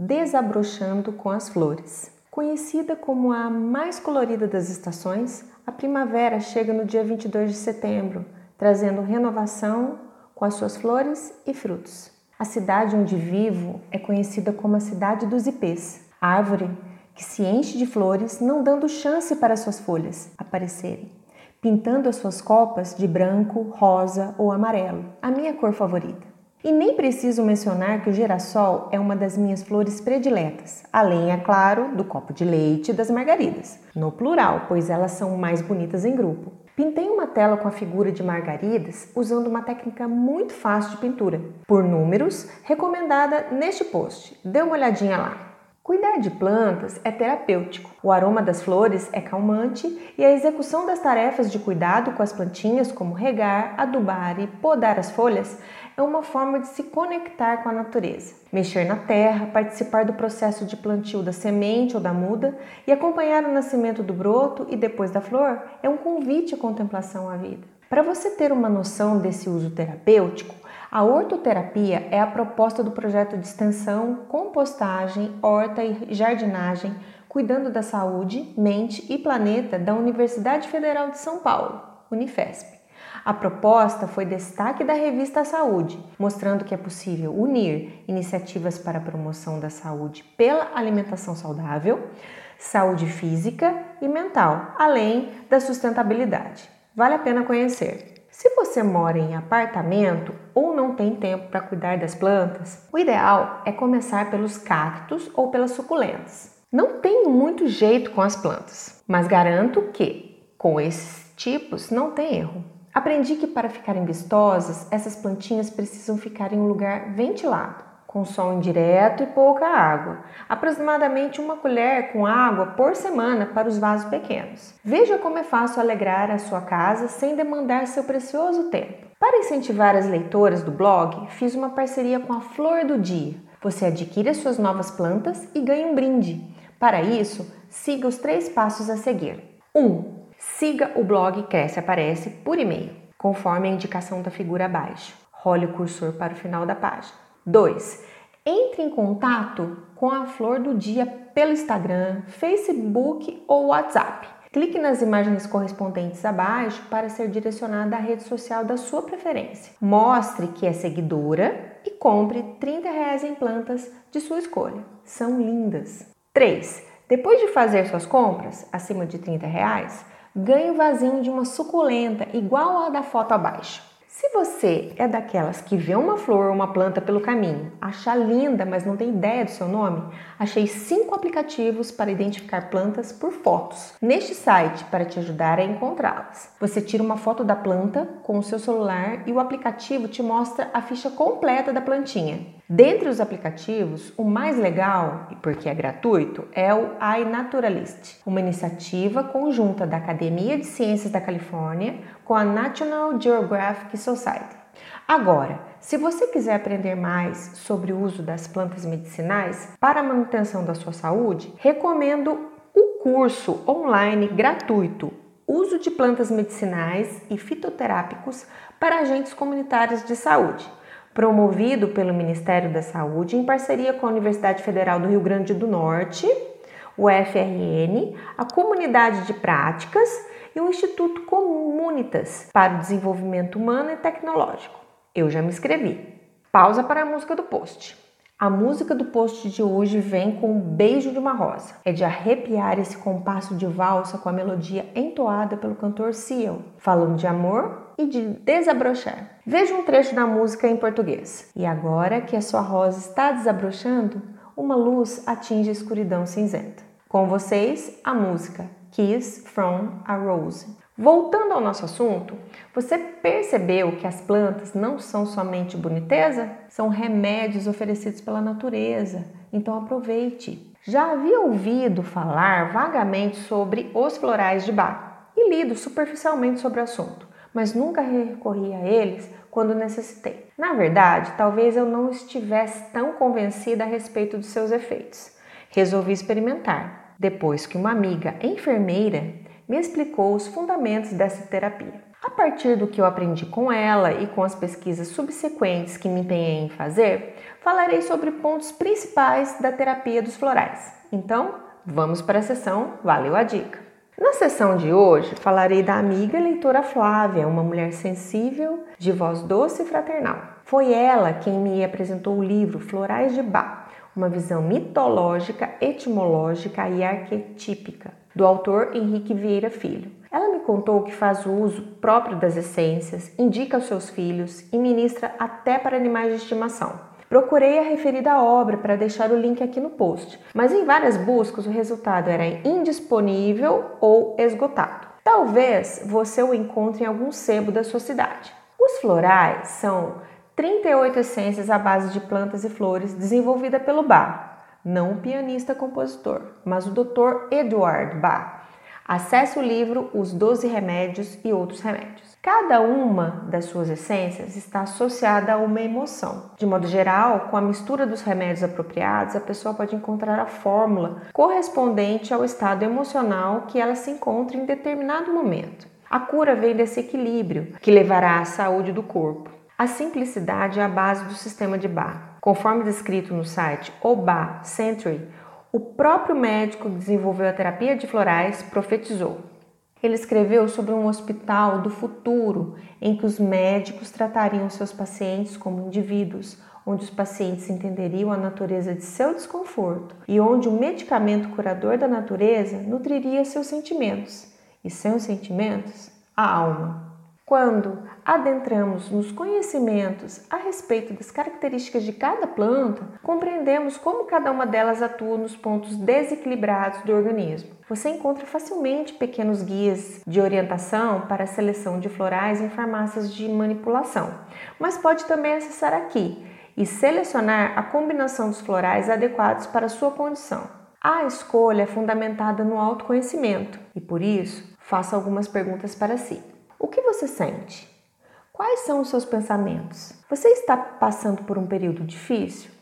Desabrochando com as Flores. Conhecida como a mais colorida das estações, a primavera chega no dia 22 de setembro, trazendo renovação com as suas flores e frutos. A cidade onde vivo é conhecida como a cidade dos ipês, árvore que se enche de flores, não dando chance para suas folhas aparecerem, pintando as suas copas de branco, rosa ou amarelo, a minha cor favorita. E nem preciso mencionar que o girassol é uma das minhas flores prediletas, além, é claro, do copo de leite e das margaridas, no plural, pois elas são mais bonitas em grupo. Pintei uma tela com a figura de margaridas usando uma técnica muito fácil de pintura, por números, recomendada neste post. Dê uma olhadinha lá. Cuidar de plantas é terapêutico. O aroma das flores é calmante e a execução das tarefas de cuidado com as plantinhas, como regar, adubar e podar as folhas, é uma forma de se conectar com a natureza. Mexer na terra, participar do processo de plantio da semente ou da muda e acompanhar o nascimento do broto e depois da flor é um convite à contemplação à vida. Para você ter uma noção desse uso terapêutico, a hortoterapia é a proposta do projeto de extensão, compostagem, horta e jardinagem, cuidando da saúde, mente e planeta da Universidade Federal de São Paulo, Unifesp. A proposta foi destaque da revista Saúde, mostrando que é possível unir iniciativas para a promoção da saúde pela alimentação saudável, saúde física e mental, além da sustentabilidade. Vale a pena conhecer. Se você mora em apartamento ou não tem tempo para cuidar das plantas, o ideal é começar pelos cactos ou pelas suculentas. Não tenho muito jeito com as plantas, mas garanto que com esses tipos não tem erro. Aprendi que para ficarem vistosas, essas plantinhas precisam ficar em um lugar ventilado com sol indireto e pouca água, aproximadamente uma colher com água por semana para os vasos pequenos. Veja como é fácil alegrar a sua casa sem demandar seu precioso tempo. Para incentivar as leitoras do blog, fiz uma parceria com a Flor do Dia. Você adquire as suas novas plantas e ganha um brinde. Para isso, siga os três passos a seguir. 1. Um, siga o blog Cresce Aparece por e-mail, conforme a indicação da figura abaixo. Role o cursor para o final da página. 2. Entre em contato com a Flor do Dia pelo Instagram, Facebook ou WhatsApp. Clique nas imagens correspondentes abaixo para ser direcionada à rede social da sua preferência. Mostre que é seguidora e compre 30 reais em plantas de sua escolha. São lindas. 3. Depois de fazer suas compras, acima de 30 reais, ganhe o vasinho de uma suculenta igual a da foto abaixo. Se você é daquelas que vê uma flor ou uma planta pelo caminho, acha linda, mas não tem ideia do seu nome, achei cinco aplicativos para identificar plantas por fotos neste site para te ajudar a encontrá-las. Você tira uma foto da planta com o seu celular e o aplicativo te mostra a ficha completa da plantinha. Dentre os aplicativos, o mais legal, e porque é gratuito, é o iNaturalist, uma iniciativa conjunta da Academia de Ciências da Califórnia com a National Geographic Society. Agora, se você quiser aprender mais sobre o uso das plantas medicinais para a manutenção da sua saúde, recomendo o curso online gratuito Uso de plantas medicinais e fitoterápicos para agentes comunitários de saúde promovido pelo Ministério da Saúde em parceria com a Universidade Federal do Rio Grande do Norte, o FRN, a Comunidade de Práticas e o Instituto Comunitas para o Desenvolvimento Humano e Tecnológico. Eu já me inscrevi. Pausa para a música do post. A música do post de hoje vem com o beijo de uma rosa. É de arrepiar esse compasso de valsa com a melodia entoada pelo cantor Seal, falando de amor e de desabrochar. Veja um trecho da música em português. E agora que a sua rosa está desabrochando, uma luz atinge a escuridão cinzenta. Com vocês, a música Kiss from a Rose. Voltando ao nosso assunto, você percebeu que as plantas não são somente boniteza? São remédios oferecidos pela natureza. Então aproveite. Já havia ouvido falar vagamente sobre os florais de Bach e lido superficialmente sobre o assunto mas nunca recorri a eles quando necessitei. Na verdade, talvez eu não estivesse tão convencida a respeito dos seus efeitos. Resolvi experimentar, depois que uma amiga enfermeira me explicou os fundamentos dessa terapia. A partir do que eu aprendi com ela e com as pesquisas subsequentes que me empenhei em fazer, falarei sobre pontos principais da terapia dos florais. Então, vamos para a sessão Valeu a Dica! Na sessão de hoje, falarei da amiga leitora Flávia, uma mulher sensível, de voz doce e fraternal. Foi ela quem me apresentou o livro Florais de Bach, uma visão mitológica, etimológica e arquetípica, do autor Henrique Vieira Filho. Ela me contou que faz o uso próprio das essências, indica aos seus filhos e ministra até para animais de estimação. Procurei a referida obra para deixar o link aqui no post, mas em várias buscas o resultado era indisponível ou esgotado. Talvez você o encontre em algum sebo da sua cidade. Os florais são 38 essências à base de plantas e flores desenvolvida pelo Bach, não o pianista compositor, mas o Dr. Edward Bach. Acesse o livro Os Doze Remédios e Outros Remédios. Cada uma das suas essências está associada a uma emoção. De modo geral, com a mistura dos remédios apropriados, a pessoa pode encontrar a fórmula correspondente ao estado emocional que ela se encontra em determinado momento. A cura vem desse equilíbrio que levará à saúde do corpo. A simplicidade é a base do sistema de Bach. Conforme descrito no site Oba Century, o próprio médico que desenvolveu a terapia de florais profetizou ele escreveu sobre um hospital do futuro em que os médicos tratariam seus pacientes como indivíduos, onde os pacientes entenderiam a natureza de seu desconforto e onde o medicamento curador da natureza nutriria seus sentimentos e seus sentimentos a alma. Quando adentramos nos conhecimentos a respeito das características de cada planta, compreendemos como cada uma delas atua nos pontos desequilibrados do organismo. Você encontra facilmente pequenos guias de orientação para a seleção de florais em farmácias de manipulação, mas pode também acessar aqui e selecionar a combinação dos florais adequados para a sua condição. A escolha é fundamentada no autoconhecimento e, por isso, faça algumas perguntas para si. O que você sente? Quais são os seus pensamentos? Você está passando por um período difícil?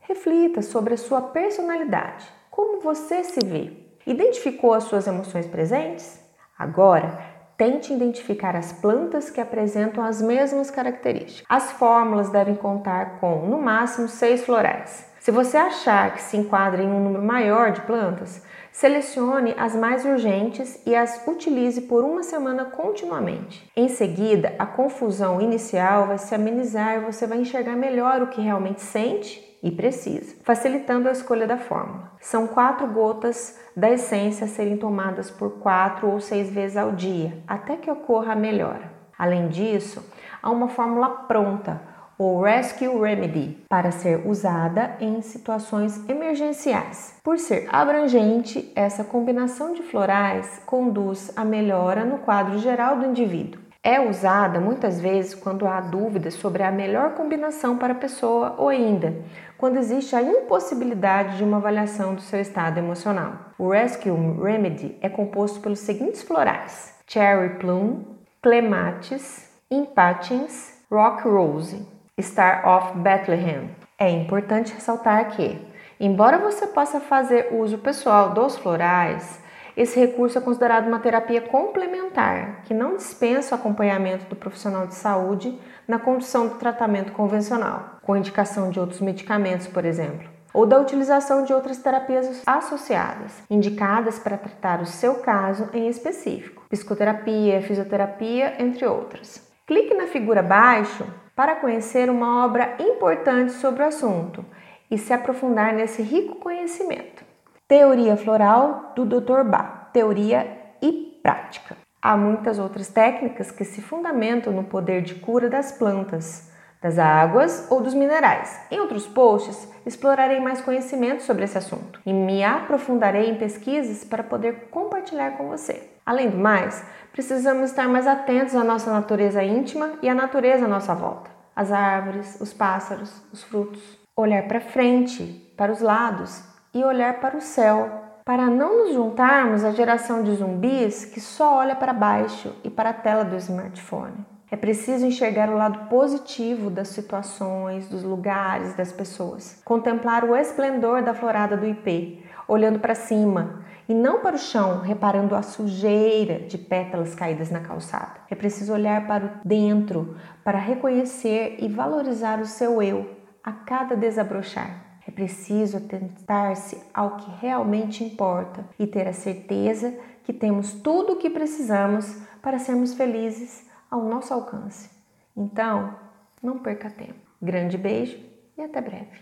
Reflita sobre a sua personalidade. Como você se vê? Identificou as suas emoções presentes? Agora, tente identificar as plantas que apresentam as mesmas características. As fórmulas devem contar com, no máximo, seis florais. Se você achar que se enquadra em um número maior de plantas, Selecione as mais urgentes e as utilize por uma semana continuamente. Em seguida, a confusão inicial vai se amenizar e você vai enxergar melhor o que realmente sente e precisa, facilitando a escolha da fórmula. São quatro gotas da essência a serem tomadas por quatro ou seis vezes ao dia, até que ocorra a melhora. Além disso, há uma fórmula pronta ou Rescue Remedy, para ser usada em situações emergenciais. Por ser abrangente, essa combinação de florais conduz à melhora no quadro geral do indivíduo. É usada muitas vezes quando há dúvidas sobre a melhor combinação para a pessoa ou ainda quando existe a impossibilidade de uma avaliação do seu estado emocional. O Rescue Remedy é composto pelos seguintes florais: Cherry Plum, Clematis, Impatiens, Rock Rose. Star of Bethlehem. É importante ressaltar que, embora você possa fazer uso pessoal dos florais, esse recurso é considerado uma terapia complementar, que não dispensa o acompanhamento do profissional de saúde na condução do tratamento convencional, com indicação de outros medicamentos, por exemplo, ou da utilização de outras terapias associadas, indicadas para tratar o seu caso em específico, psicoterapia, fisioterapia, entre outras. Clique na figura abaixo para conhecer uma obra importante sobre o assunto e se aprofundar nesse rico conhecimento. Teoria floral do Dr. Bach, teoria e prática. Há muitas outras técnicas que se fundamentam no poder de cura das plantas, das águas ou dos minerais. Em outros posts, explorarei mais conhecimento sobre esse assunto e me aprofundarei em pesquisas para poder compartilhar com você. Além do mais, precisamos estar mais atentos à nossa natureza íntima e à natureza à nossa volta. As árvores, os pássaros, os frutos. Olhar para frente, para os lados e olhar para o céu, para não nos juntarmos à geração de zumbis que só olha para baixo e para a tela do smartphone. É preciso enxergar o lado positivo das situações, dos lugares, das pessoas. Contemplar o esplendor da florada do ipê, olhando para cima e não para o chão, reparando a sujeira de pétalas caídas na calçada. É preciso olhar para o dentro para reconhecer e valorizar o seu eu a cada desabrochar. É preciso atentar-se ao que realmente importa e ter a certeza que temos tudo o que precisamos para sermos felizes ao nosso alcance. Então, não perca tempo. Grande beijo e até breve.